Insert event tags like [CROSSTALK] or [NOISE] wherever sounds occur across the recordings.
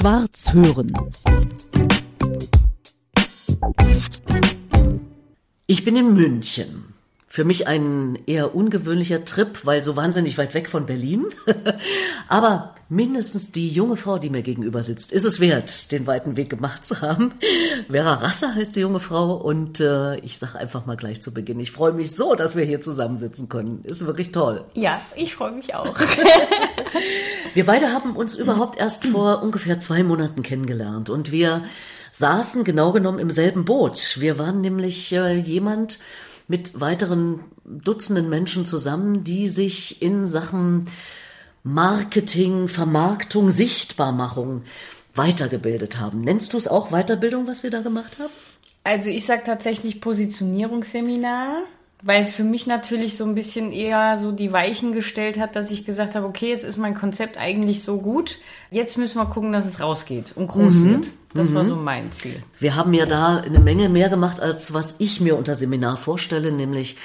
Schwarz hören. Ich bin in München. Für mich ein eher ungewöhnlicher Trip, weil so wahnsinnig weit weg von Berlin. [LAUGHS] Aber mindestens die junge Frau, die mir gegenüber sitzt, ist es wert, den weiten Weg gemacht zu haben. Vera Rasser heißt die junge Frau und äh, ich sage einfach mal gleich zu Beginn, ich freue mich so, dass wir hier zusammensitzen können. Ist wirklich toll. Ja, ich freue mich auch. [LAUGHS] wir beide haben uns überhaupt erst vor ungefähr zwei Monaten kennengelernt und wir saßen genau genommen im selben Boot. Wir waren nämlich äh, jemand, mit weiteren Dutzenden Menschen zusammen, die sich in Sachen Marketing, Vermarktung, Sichtbarmachung weitergebildet haben. Nennst du es auch Weiterbildung, was wir da gemacht haben? Also ich sage tatsächlich Positionierungsseminar weil es für mich natürlich so ein bisschen eher so die Weichen gestellt hat, dass ich gesagt habe, okay, jetzt ist mein Konzept eigentlich so gut, jetzt müssen wir gucken, dass es rausgeht und groß mhm. wird. Das mhm. war so mein Ziel. Wir haben ja da eine Menge mehr gemacht, als was ich mir unter Seminar vorstelle, nämlich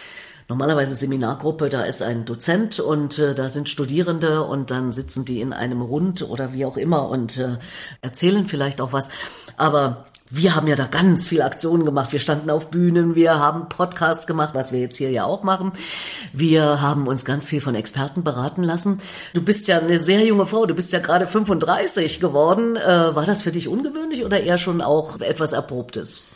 normalerweise Seminargruppe, da ist ein Dozent und äh, da sind Studierende und dann sitzen die in einem Rund oder wie auch immer und äh, erzählen vielleicht auch was. Aber wir haben ja da ganz viel Aktionen gemacht. Wir standen auf Bühnen, wir haben Podcasts gemacht, was wir jetzt hier ja auch machen. Wir haben uns ganz viel von Experten beraten lassen. Du bist ja eine sehr junge Frau, du bist ja gerade 35 geworden. Äh, war das für dich ungewöhnlich oder eher schon auch etwas Erprobtes?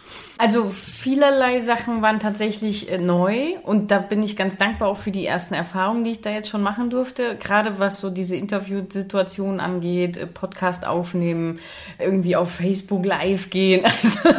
Also vielerlei Sachen waren tatsächlich äh, neu und da bin ich ganz dankbar auch für die ersten Erfahrungen, die ich da jetzt schon machen durfte. Gerade was so diese Interviewsituation angeht, äh, Podcast aufnehmen, irgendwie auf Facebook live gehen. [LAUGHS] Also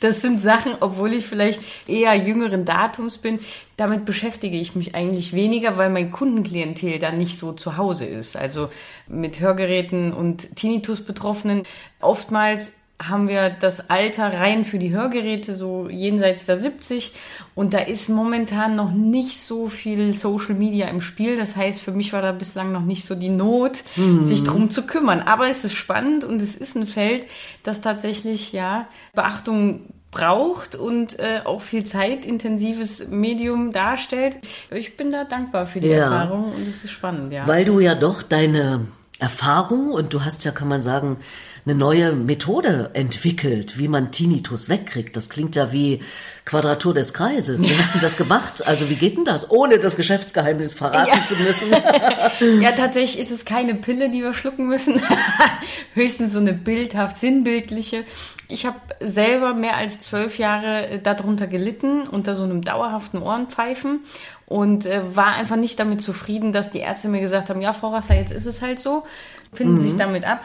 das sind Sachen, obwohl ich vielleicht eher jüngeren Datums bin, damit beschäftige ich mich eigentlich weniger, weil mein Kundenklientel da nicht so zu Hause ist. Also mit Hörgeräten und Tinnitus-Betroffenen oftmals haben wir das Alter rein für die Hörgeräte, so jenseits der 70. Und da ist momentan noch nicht so viel Social Media im Spiel. Das heißt, für mich war da bislang noch nicht so die Not, mhm. sich drum zu kümmern. Aber es ist spannend und es ist ein Feld, das tatsächlich, ja, Beachtung braucht und äh, auch viel zeitintensives Medium darstellt. Ich bin da dankbar für die ja. Erfahrung und es ist spannend, ja. Weil du ja doch deine Erfahrung und du hast ja, kann man sagen, eine neue Methode entwickelt, wie man Tinnitus wegkriegt. Das klingt ja wie Quadratur des Kreises. Wie hast du das gemacht? Also wie geht denn das, ohne das Geschäftsgeheimnis verraten ja. zu müssen? [LAUGHS] ja, tatsächlich ist es keine Pille, die wir schlucken müssen. [LAUGHS] Höchstens so eine bildhaft sinnbildliche. Ich habe selber mehr als zwölf Jahre äh, darunter gelitten, unter so einem dauerhaften Ohrenpfeifen und äh, war einfach nicht damit zufrieden, dass die Ärzte mir gesagt haben, ja, Frau Rasser, jetzt ist es halt so, finden Sie mhm. sich damit ab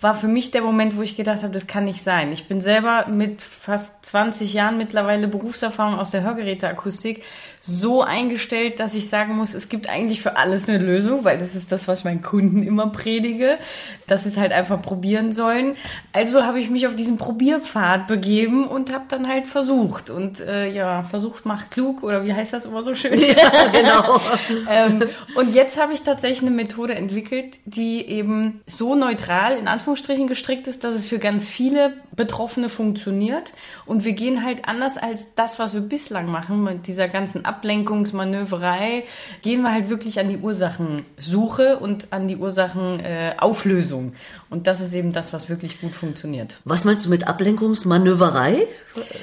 war für mich der Moment, wo ich gedacht habe, das kann nicht sein. Ich bin selber mit fast 20 Jahren mittlerweile Berufserfahrung aus der Hörgeräteakustik so eingestellt, dass ich sagen muss, es gibt eigentlich für alles eine Lösung, weil das ist das, was ich meinen Kunden immer predige, dass sie es halt einfach probieren sollen. Also habe ich mich auf diesen Probierpfad begeben und habe dann halt versucht. Und äh, ja, versucht macht klug oder wie heißt das immer so schön? Ja, genau. [LAUGHS] ähm, und jetzt habe ich tatsächlich eine Methode entwickelt, die eben so neutral in Anführungsstrichen gestrickt ist, dass es für ganz viele Betroffene funktioniert. Und wir gehen halt anders als das, was wir bislang machen mit dieser ganzen Ablenkungsmanöverei gehen wir halt wirklich an die Ursachensuche und an die Ursachenauflösung. Äh, und das ist eben das, was wirklich gut funktioniert. Was meinst du mit Ablenkungsmanöverei?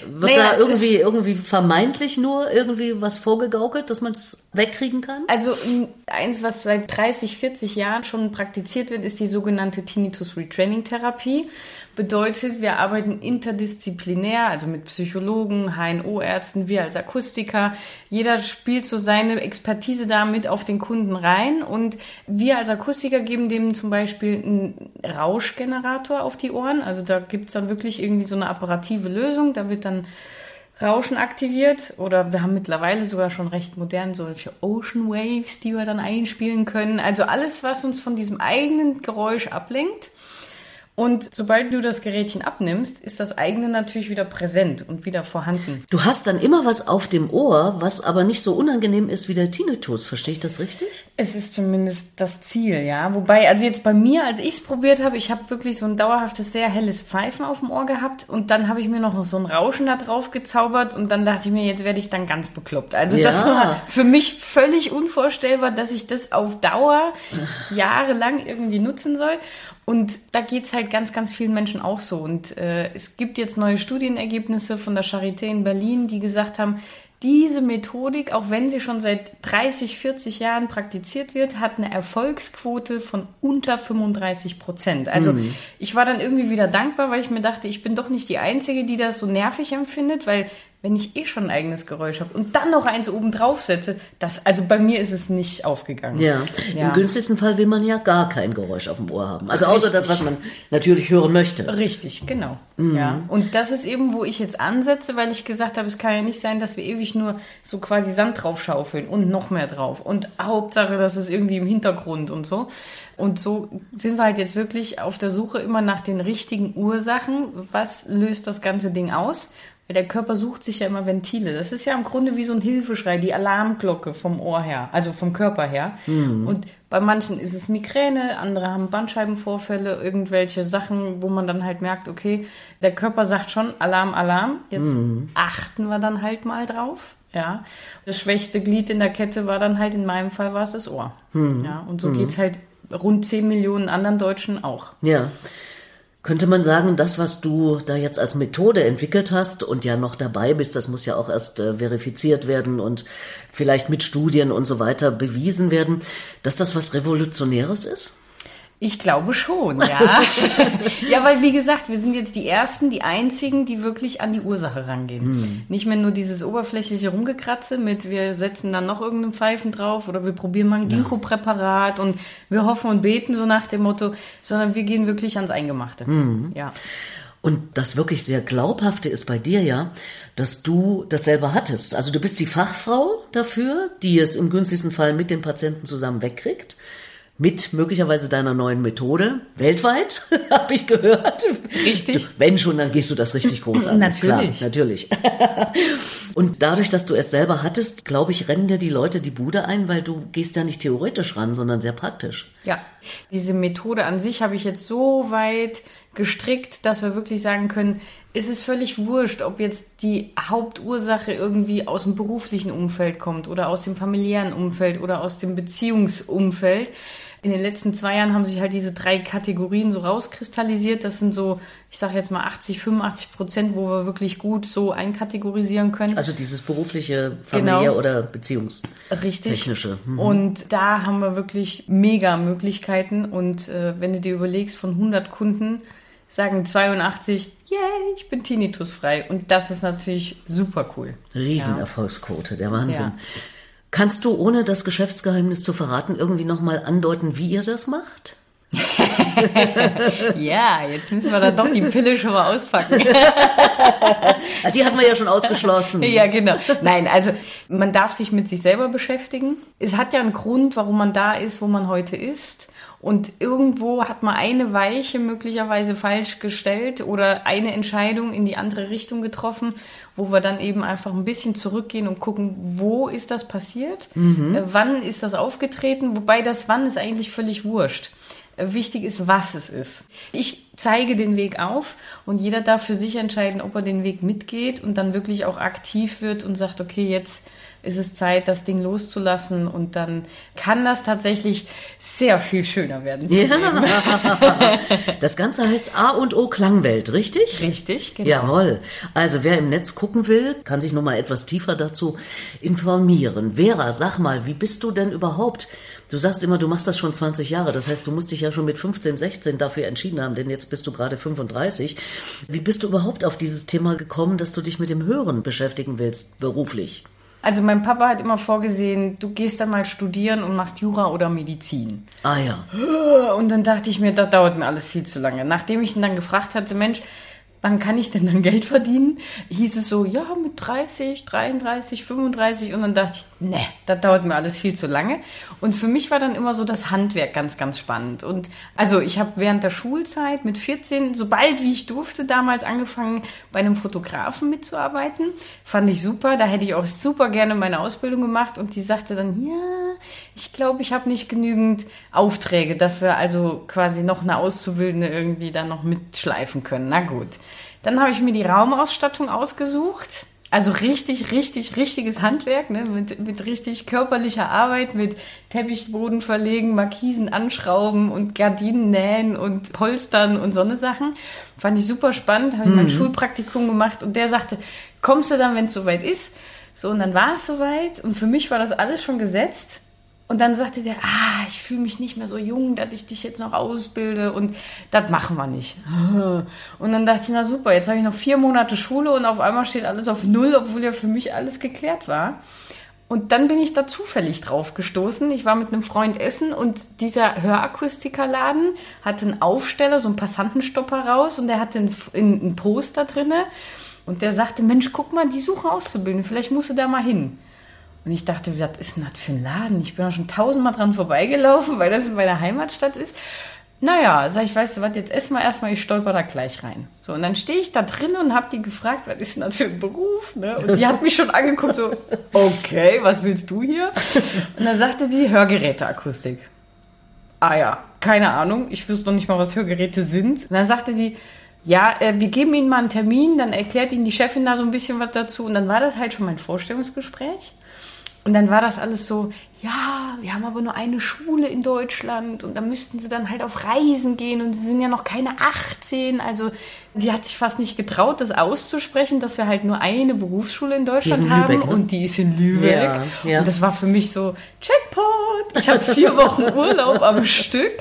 Wird naja, da irgendwie, irgendwie vermeintlich nur irgendwie was vorgegaukelt, dass man es wegkriegen kann? Also eins, was seit 30, 40 Jahren schon praktiziert wird, ist die sogenannte Tinnitus Retraining Therapie. Bedeutet, wir arbeiten interdisziplinär, also mit Psychologen, HNO-Ärzten, wir als Akustiker. Jeder spielt so seine Expertise da mit auf den Kunden rein und wir als Akustiker geben dem zum Beispiel einen Rauschgenerator auf die Ohren. Also da gibt's dann wirklich irgendwie so eine apparative Lösung. Da wird dann Rauschen aktiviert oder wir haben mittlerweile sogar schon recht modern solche Ocean Waves, die wir dann einspielen können. Also alles, was uns von diesem eigenen Geräusch ablenkt. Und sobald du das Gerätchen abnimmst, ist das eigene natürlich wieder präsent und wieder vorhanden. Du hast dann immer was auf dem Ohr, was aber nicht so unangenehm ist wie der Tinnitus. Verstehe ich das richtig? Es ist zumindest das Ziel, ja. Wobei, also jetzt bei mir, als ich es probiert habe, ich habe wirklich so ein dauerhaftes, sehr helles Pfeifen auf dem Ohr gehabt und dann habe ich mir noch so ein Rauschen da drauf gezaubert und dann dachte ich mir, jetzt werde ich dann ganz bekloppt. Also ja. das war für mich völlig unvorstellbar, dass ich das auf Dauer jahrelang irgendwie nutzen soll. Und da geht's halt ganz, ganz vielen Menschen auch so. Und äh, es gibt jetzt neue Studienergebnisse von der Charité in Berlin, die gesagt haben, diese Methodik, auch wenn sie schon seit 30, 40 Jahren praktiziert wird, hat eine Erfolgsquote von unter 35 Prozent. Also mhm. ich war dann irgendwie wieder dankbar, weil ich mir dachte, ich bin doch nicht die Einzige, die das so nervig empfindet, weil wenn ich eh schon ein eigenes Geräusch habe und dann noch eins oben drauf setze, das, also bei mir ist es nicht aufgegangen. Ja. ja. Im günstigsten Fall will man ja gar kein Geräusch auf dem Ohr haben. Also außer das, was man natürlich hören möchte. Richtig, genau. Mhm. Ja. Und das ist eben, wo ich jetzt ansetze, weil ich gesagt habe, es kann ja nicht sein, dass wir ewig nur so quasi Sand drauf schaufeln und noch mehr drauf. Und Hauptsache, das ist irgendwie im Hintergrund und so. Und so sind wir halt jetzt wirklich auf der Suche immer nach den richtigen Ursachen. Was löst das ganze Ding aus? Der Körper sucht sich ja immer Ventile. Das ist ja im Grunde wie so ein Hilfeschrei, die Alarmglocke vom Ohr her, also vom Körper her. Mhm. Und bei manchen ist es Migräne, andere haben Bandscheibenvorfälle, irgendwelche Sachen, wo man dann halt merkt, okay, der Körper sagt schon Alarm, Alarm. Jetzt mhm. achten wir dann halt mal drauf. Ja, das schwächste Glied in der Kette war dann halt in meinem Fall war es das Ohr. Mhm. Ja, und so mhm. geht's halt rund 10 Millionen anderen Deutschen auch. Ja. Könnte man sagen, das, was du da jetzt als Methode entwickelt hast und ja noch dabei bist, das muss ja auch erst äh, verifiziert werden und vielleicht mit Studien und so weiter bewiesen werden, dass das was Revolutionäres ist? Ich glaube schon, ja. [LAUGHS] [LAUGHS] ja, weil wie gesagt, wir sind jetzt die Ersten, die Einzigen, die wirklich an die Ursache rangehen. Hm. Nicht mehr nur dieses oberflächliche Rumgekratze mit, wir setzen dann noch irgendeinen Pfeifen drauf oder wir probieren mal ein Ginkgo-Präparat und wir hoffen und beten so nach dem Motto, sondern wir gehen wirklich ans Eingemachte. Hm. Ja. Und das wirklich sehr glaubhafte ist bei dir ja, dass du das selber hattest. Also du bist die Fachfrau dafür, die es im günstigsten Fall mit dem Patienten zusammen wegkriegt mit möglicherweise deiner neuen Methode weltweit, [LAUGHS] habe ich gehört. Richtig. Wenn schon, dann gehst du das richtig groß an. natürlich. Klar, natürlich. [LAUGHS] Und dadurch, dass du es selber hattest, glaube ich, rennen dir die Leute die Bude ein, weil du gehst ja nicht theoretisch ran, sondern sehr praktisch. Ja, diese Methode an sich habe ich jetzt so weit gestrickt, dass wir wirklich sagen können, es ist völlig wurscht, ob jetzt die Hauptursache irgendwie aus dem beruflichen Umfeld kommt oder aus dem familiären Umfeld oder aus dem Beziehungsumfeld in den letzten zwei Jahren haben sich halt diese drei Kategorien so rauskristallisiert. Das sind so, ich sage jetzt mal 80, 85 Prozent, wo wir wirklich gut so einkategorisieren können. Also dieses berufliche, familiär genau. oder beziehungstechnische. Mhm. Und da haben wir wirklich mega Möglichkeiten. Und äh, wenn du dir überlegst, von 100 Kunden sagen 82, yay, ich bin tinnitusfrei. Und das ist natürlich super cool. Riesenerfolgsquote, der Wahnsinn. Ja. Kannst du, ohne das Geschäftsgeheimnis zu verraten, irgendwie nochmal andeuten, wie ihr das macht? [LAUGHS] ja, jetzt müssen wir dann doch die Pille schon mal auspacken. [LAUGHS] die hatten wir ja schon ausgeschlossen. ja, genau. Nein, also man darf sich mit sich selber beschäftigen. Es hat ja einen Grund, warum man da ist, wo man heute ist. Und irgendwo hat man eine Weiche möglicherweise falsch gestellt oder eine Entscheidung in die andere Richtung getroffen, wo wir dann eben einfach ein bisschen zurückgehen und gucken, wo ist das passiert, mhm. Äh, wann ist das aufgetreten, wobei das wann ist eigentlich völlig wurscht. Wichtig ist, was es ist. Ich zeige den Weg auf und jeder darf für sich entscheiden, ob er den Weg mitgeht und dann wirklich auch aktiv wird und sagt, okay, jetzt ist es Zeit, das Ding loszulassen und dann kann das tatsächlich sehr viel schöner werden. Ja. [LAUGHS] das Ganze heißt A und O Klangwelt, richtig? Richtig, genau. Jawohl. Also wer im Netz gucken will, kann sich noch mal etwas tiefer dazu informieren. Vera, sag mal, wie bist du denn überhaupt Du sagst immer, du machst das schon 20 Jahre. Das heißt, du musst dich ja schon mit 15, 16 dafür entschieden haben, denn jetzt bist du gerade 35. Wie bist du überhaupt auf dieses Thema gekommen, dass du dich mit dem Hören beschäftigen willst, beruflich? Also mein Papa hat immer vorgesehen, du gehst dann mal studieren und machst Jura oder Medizin. Ah ja. Und dann dachte ich mir, das dauert mir alles viel zu lange. Nachdem ich ihn dann gefragt hatte, Mensch, wann kann ich denn dann Geld verdienen? Hieß es so, ja, mit 30, 33, 35 und dann dachte ich, ne, das dauert mir alles viel zu lange. Und für mich war dann immer so das Handwerk ganz, ganz spannend. Und also ich habe während der Schulzeit mit 14, sobald wie ich durfte, damals angefangen, bei einem Fotografen mitzuarbeiten. Fand ich super, da hätte ich auch super gerne meine Ausbildung gemacht und die sagte dann, ja, ich glaube, ich habe nicht genügend Aufträge, dass wir also quasi noch eine Auszubildende irgendwie dann noch mitschleifen können. Na gut. Dann habe ich mir die Raumausstattung ausgesucht. Also richtig, richtig, richtiges Handwerk, ne? mit, mit richtig körperlicher Arbeit, mit Teppichboden verlegen, Markisen anschrauben und Gardinen nähen und Polstern und so eine Sachen. Fand ich super spannend, habe ich mhm. mein Schulpraktikum gemacht und der sagte, kommst du dann, wenn es soweit ist? So, und dann war es soweit und für mich war das alles schon gesetzt. Und dann sagte der, ah, ich fühle mich nicht mehr so jung, dass ich dich jetzt noch ausbilde und das machen wir nicht. [LAUGHS] Und dann dachte ich, na super, jetzt habe ich noch vier Monate Schule und auf einmal steht alles auf Null, obwohl ja für mich alles geklärt war. Und dann bin ich da zufällig drauf gestoßen. Ich war mit einem Freund essen und dieser Hörakustikerladen hatte einen Aufsteller, so einen Passantenstopper raus und der hatte einen, einen Poster drinne. Und der sagte, Mensch, guck mal, die suchen auszubilden, vielleicht musst du da mal hin. Und ich dachte, was ist denn das für ein Laden? Ich bin da schon tausendmal dran vorbeigelaufen, [LAUGHS] weil das in meiner Heimatstadt ist. Naja, sag ich, weißt du was, jetzt ess mal erstmal, ich stolper da gleich rein. So, und dann stehe ich da drin und habe die gefragt, was ist denn das für ein Beruf? Ne? Und die hat mich schon angeguckt, so, [LAUGHS] okay, was willst du hier? Und dann sagte die Hörgeräteakustik. Ah ja, keine Ahnung, ich wüsste noch nicht mal, was Hörgeräte sind. Und dann sagte die, ja, äh, wir geben Ihnen mal einen Termin, dann erklärt Ihnen die Chefin da so ein bisschen was dazu. Und dann war das halt schon mein Vorstellungsgespräch. Und dann war das alles so, ja, wir haben aber nur eine Schule in Deutschland und da müssten sie dann halt auf Reisen gehen und sie sind ja noch keine 18. Also die hat sich fast nicht getraut, das auszusprechen, dass wir halt nur eine Berufsschule in Deutschland haben Lübeck, ne? und die ist in Lübeck. Ja, ja. Und das war für mich so, Checkpoint! Ich habe vier Wochen Urlaub am Stück.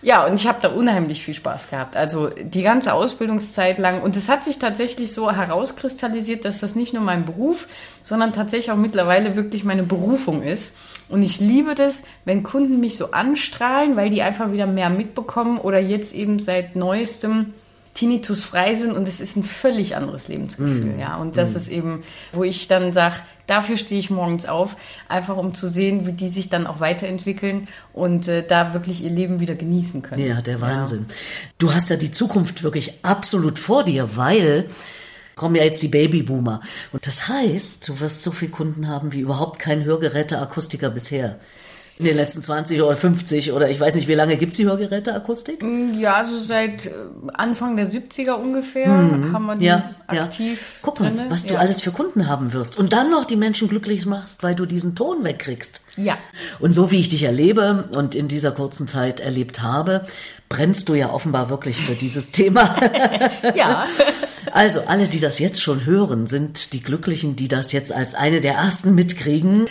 Ja, und ich habe da unheimlich viel Spaß gehabt. Also die ganze Ausbildungszeit lang. Und es hat sich tatsächlich so herauskristallisiert, dass das nicht nur mein Beruf, sondern tatsächlich auch mittlerweile wirklich meine Berufung ist. Und ich liebe das, wenn Kunden mich so anstrahlen, weil die einfach wieder mehr mitbekommen oder jetzt eben seit neuestem Tinnitus frei sind und es ist ein völlig anderes Lebensgefühl, mm. ja. Und das mm. ist eben, wo ich dann sage, dafür stehe ich morgens auf, einfach um zu sehen, wie die sich dann auch weiterentwickeln und äh, da wirklich ihr Leben wieder genießen können. Ja, der Wahnsinn. Ja. Du hast ja die Zukunft wirklich absolut vor dir, weil kommen ja jetzt die Babyboomer. Und das heißt, du wirst so viele Kunden haben wie überhaupt kein Hörgeräteakustiker bisher in den letzten 20 oder 50 oder ich weiß nicht, wie lange gibt es die Hörgeräteakustik? Mm, ja, also seit äh, Anfang der 70er ungefähr mhm. haben wir die ja, aktiv. Ja. Guck mal, drinne. was du ja. alles für Kunden haben wirst. Und dann noch die Menschen glücklich machst, weil du diesen Ton wegkriegst. Ja. Und so wie ich dich erlebe und in dieser kurzen Zeit erlebt habe, brennst du ja offenbar wirklich für dieses [LAUGHS] Thema. ja. Also alle, die das jetzt schon hören, sind die Glücklichen, die das jetzt als eine der ersten mitkriegen.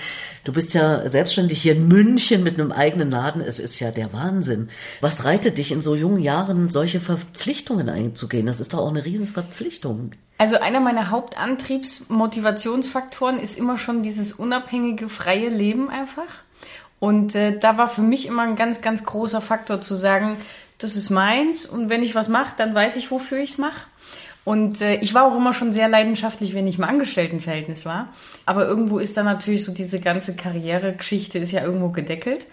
Du bist ja selbstständig hier in München mit einem eigenen Laden. Es ist ja der Wahnsinn. Was reitet dich in so jungen Jahren, solche Verpflichtungen einzugehen? Das ist doch auch eine Riesenverpflichtung. Also einer meiner Hauptantriebsmotivationsfaktoren ist immer schon dieses unabhängige, freie Leben einfach. Und äh, da war für mich immer ein ganz, ganz großer Faktor zu sagen, das ist meins und wenn ich was mache, dann weiß ich, wofür ich es mache. Und äh, ich war auch immer schon sehr leidenschaftlich, wenn ich im Angestelltenverhältnis war. Aber irgendwo ist da natürlich so diese ganze Karrieregeschichte ist ja irgendwo gedeckelt.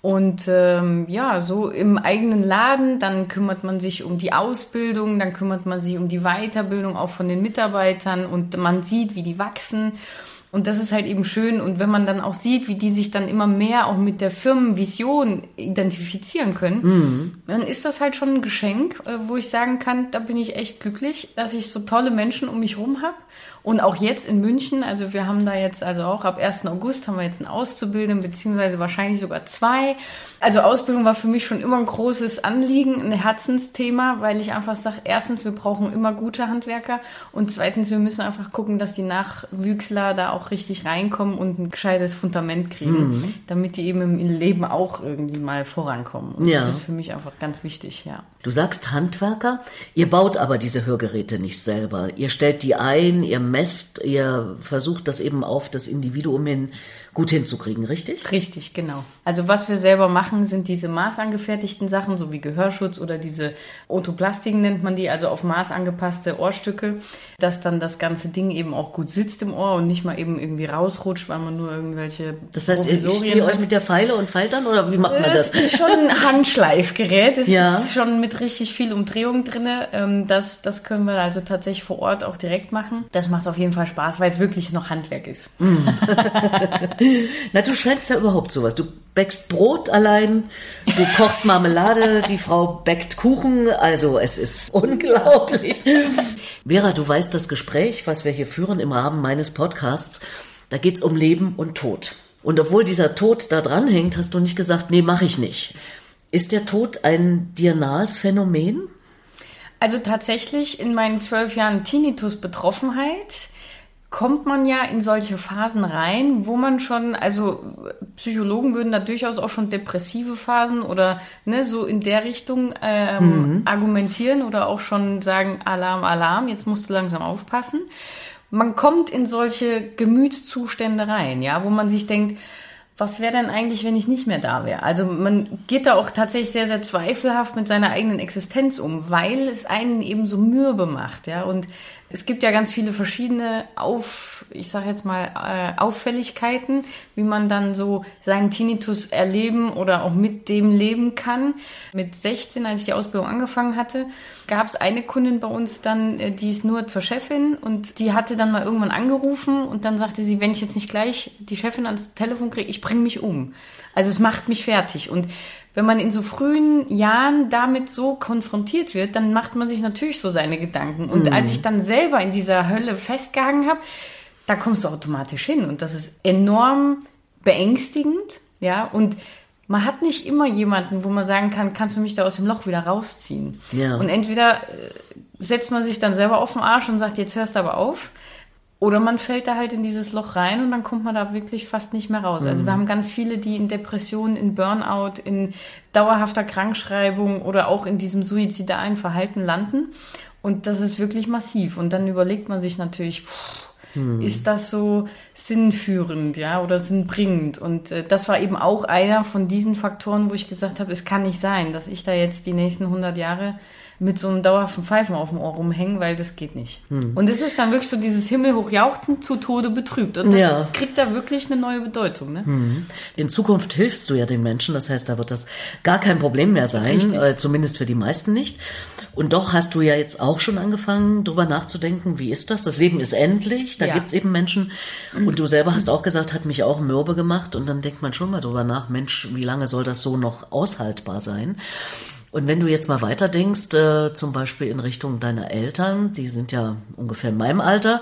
Und ähm, ja, so im eigenen Laden, dann kümmert man sich um die Ausbildung, dann kümmert man sich um die Weiterbildung auch von den Mitarbeitern und man sieht, wie die wachsen. Und das ist halt eben schön. Und wenn man dann auch sieht, wie die sich dann immer mehr auch mit der Firmenvision identifizieren können, mhm. dann ist das halt schon ein Geschenk, äh, wo ich sagen kann, da bin ich echt glücklich, dass ich so tolle Menschen um mich rum habe und auch jetzt in München, also wir haben da jetzt, also auch ab 1. August haben wir jetzt einen Auszubildenden, beziehungsweise wahrscheinlich sogar zwei. Also Ausbildung war für mich schon immer ein großes Anliegen, ein Herzensthema, weil ich einfach sage, erstens, wir brauchen immer gute Handwerker und zweitens, wir müssen einfach gucken, dass die Nachwüchsler da auch richtig reinkommen und ein gescheites Fundament kriegen, mhm. damit die eben im Leben auch irgendwie mal vorankommen. Und ja. das ist für mich einfach ganz wichtig, ja. Du sagst Handwerker, ihr baut aber diese Hörgeräte nicht selber. Ihr stellt die ein, ihr messt, ihr versucht das eben auf das Individuum hin gut hinzukriegen, richtig? Richtig, genau. Also was wir selber machen, sind diese maßangefertigten Sachen, so wie Gehörschutz oder diese Otoplastiken nennt man die, also auf Maß angepasste Ohrstücke, dass dann das ganze Ding eben auch gut sitzt im Ohr und nicht mal eben irgendwie rausrutscht, weil man nur irgendwelche Das heißt, ihr sehe euch mit der Pfeile und Faltern oder wie macht man das? Das ist schon ein Handschleifgerät, es ja. ist schon mit richtig viel Umdrehung drin. Ähm, das, das können wir also tatsächlich vor Ort auch direkt machen. Das macht auf jeden Fall Spaß, weil es wirklich noch Handwerk ist. [LAUGHS] Na, du scheinst ja überhaupt sowas. Du bäckst Brot allein, du kochst Marmelade, die Frau bäckt Kuchen. Also es ist [LAUGHS] unglaublich. Vera, du weißt das Gespräch, was wir hier führen im Rahmen meines Podcasts, da geht's um Leben und Tod. Und obwohl dieser Tod da dranhängt, hast du nicht gesagt, nee, mache ich nicht. Ist der Tod ein dir nahes Phänomen? Also tatsächlich in meinen zwölf Jahren Tinnitus-Betroffenheit kommt man ja in solche Phasen rein, wo man schon, also Psychologen würden da durchaus auch schon depressive Phasen oder ne, so in der Richtung ähm, mhm. argumentieren oder auch schon sagen, Alarm, Alarm, jetzt musst du langsam aufpassen. Man kommt in solche Gemütszustände rein, ja, wo man sich denkt, was wäre denn eigentlich, wenn ich nicht mehr da wäre? Also man geht da auch tatsächlich sehr, sehr zweifelhaft mit seiner eigenen Existenz um, weil es einen eben so mürbe macht, ja. Und es gibt ja ganz viele verschiedene Auf, ich sage jetzt mal äh, Auffälligkeiten, wie man dann so seinen Tinnitus erleben oder auch mit dem leben kann. Mit 16, als ich die Ausbildung angefangen hatte, gab es eine Kundin bei uns dann, äh, die ist nur zur Chefin und die hatte dann mal irgendwann angerufen und dann sagte sie, wenn ich jetzt nicht gleich die Chefin ans Telefon kriege, ich bringe mich um. Also es macht mich fertig und wenn man in so frühen Jahren damit so konfrontiert wird, dann macht man sich natürlich so seine Gedanken. Und mhm. als ich dann selber in dieser Hölle festgehangen habe, da kommst du automatisch hin. Und das ist enorm beängstigend. Ja, und man hat nicht immer jemanden, wo man sagen kann, kannst du mich da aus dem Loch wieder rausziehen? Ja. Und entweder äh, setzt man sich dann selber auf den Arsch und sagt, jetzt hörst du aber auf. Oder man fällt da halt in dieses Loch rein und dann kommt man da wirklich fast nicht mehr raus. Mhm. Also wir mhm. haben ganz viele, die in Depressionen, in Burnout, in dauerhafter Krankschreibung oder auch in diesem suizidalen Verhalten landen. Und das ist wirklich massiv. Und dann überlegt man sich natürlich, pff, hm. ist das so sinnführend, ja, oder sinnbringend? Und äh, das war eben auch einer von diesen Faktoren, wo ich gesagt habe, es kann nicht sein, dass ich da jetzt die nächsten 100 Jahre mit so einem dauerhaften Pfeifen auf dem Ohr rumhängen, weil das geht nicht. Hm. Und es ist dann wirklich so dieses Himmelhochjauchzen zu Tode betrübt. Und das ja. kriegt da wirklich eine neue Bedeutung. Ne? Hm. In Zukunft hilfst du ja den Menschen, das heißt, da wird das gar kein Problem mehr sein, äh, zumindest für die meisten nicht. Und doch hast du ja jetzt auch schon angefangen, drüber nachzudenken, wie ist das? Das Leben ist endlich, da ja. gibt's eben Menschen. Und du selber hast auch gesagt, hat mich auch mürbe gemacht. Und dann denkt man schon mal drüber nach, Mensch, wie lange soll das so noch aushaltbar sein? Und wenn du jetzt mal weiterdenkst, äh, zum Beispiel in Richtung deiner Eltern, die sind ja ungefähr in meinem Alter,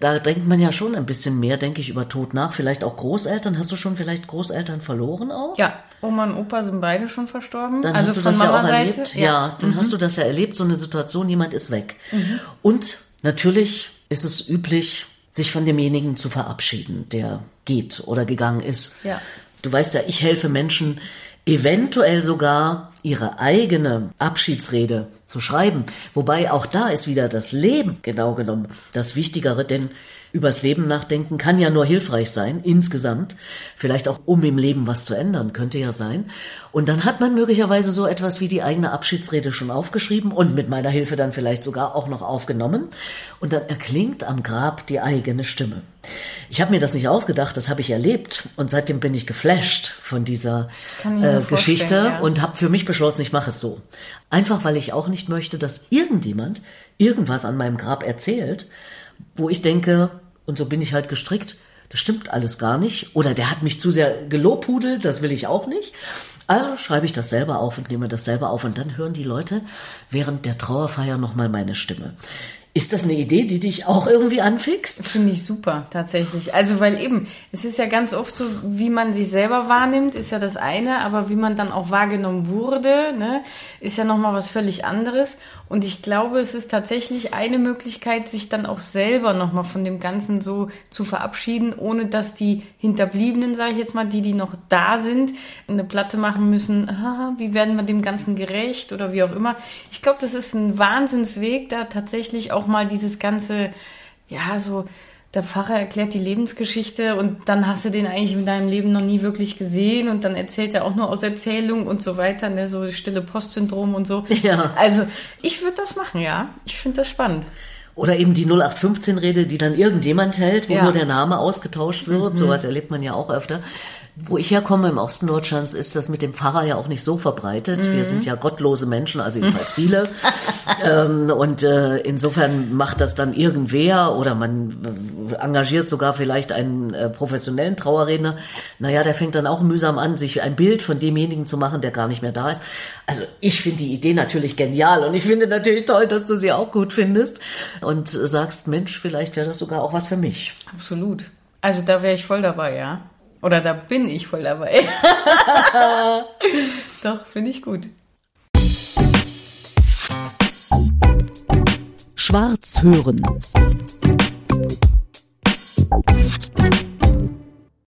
da denkt man ja schon ein bisschen mehr, denke ich, über Tod nach. Vielleicht auch Großeltern. Hast du schon vielleicht Großeltern verloren auch? Ja, Oma und Opa sind beide schon verstorben. Dann also hast du das ja auch erlebt. Ja, ja dann mhm. hast du das ja erlebt, so eine Situation, jemand ist weg. Mhm. Und natürlich ist es üblich, sich von demjenigen zu verabschieden, der geht oder gegangen ist. Ja. Du weißt ja, ich helfe Menschen, eventuell sogar ihre eigene Abschiedsrede zu schreiben. Wobei auch da ist wieder das Leben genau genommen das Wichtigere, denn übers Leben nachdenken kann ja nur hilfreich sein, insgesamt. Vielleicht auch, um im Leben was zu ändern, könnte ja sein. Und dann hat man möglicherweise so etwas wie die eigene Abschiedsrede schon aufgeschrieben und mit meiner Hilfe dann vielleicht sogar auch noch aufgenommen. Und dann erklingt am Grab die eigene Stimme. Ich habe mir das nicht ausgedacht, das habe ich erlebt. Und seitdem bin ich geflasht von dieser äh, Geschichte ja. und habe für mich beschlossen, ich mache es so. Einfach weil ich auch nicht möchte, dass irgendjemand irgendwas an meinem Grab erzählt, wo ich denke, und so bin ich halt gestrickt, das stimmt alles gar nicht. Oder der hat mich zu sehr gelobhudelt, das will ich auch nicht. Also schreibe ich das selber auf und nehme das selber auf und dann hören die Leute während der Trauerfeier nochmal meine Stimme. Ist das eine Idee, die dich auch irgendwie anfixt? Finde ich super, tatsächlich. Also, weil eben, es ist ja ganz oft so, wie man sich selber wahrnimmt, ist ja das eine, aber wie man dann auch wahrgenommen wurde, ne, ist ja nochmal was völlig anderes. Und ich glaube, es ist tatsächlich eine Möglichkeit, sich dann auch selber nochmal von dem Ganzen so zu verabschieden, ohne dass die Hinterbliebenen, sage ich jetzt mal, die, die noch da sind, eine Platte machen müssen, wie werden wir dem Ganzen gerecht oder wie auch immer. Ich glaube, das ist ein Wahnsinnsweg, da tatsächlich auch mal dieses ganze, ja, so der Pfarrer erklärt die Lebensgeschichte und dann hast du den eigentlich in deinem Leben noch nie wirklich gesehen und dann erzählt er auch nur aus Erzählung und so weiter, ne, so stille Postsyndrom und so. Ja. Also ich würde das machen, ja. Ich finde das spannend. Oder eben die 0815-Rede, die dann irgendjemand hält, wo ja. nur der Name ausgetauscht wird. Mhm. Sowas erlebt man ja auch öfter. Wo ich herkomme, im Osten Deutschlands, ist das mit dem Pfarrer ja auch nicht so verbreitet. Mhm. Wir sind ja gottlose Menschen, also jedenfalls viele. [LAUGHS] ähm, und äh, insofern macht das dann irgendwer oder man äh, engagiert sogar vielleicht einen äh, professionellen Trauerredner. Naja, der fängt dann auch mühsam an, sich ein Bild von demjenigen zu machen, der gar nicht mehr da ist. Also ich finde die Idee natürlich genial und ich finde natürlich toll, dass du sie auch gut findest und sagst, Mensch, vielleicht wäre das sogar auch was für mich. Absolut. Also da wäre ich voll dabei, ja. Oder da bin ich voll dabei. [LAUGHS] Doch, finde ich gut. Schwarz hören.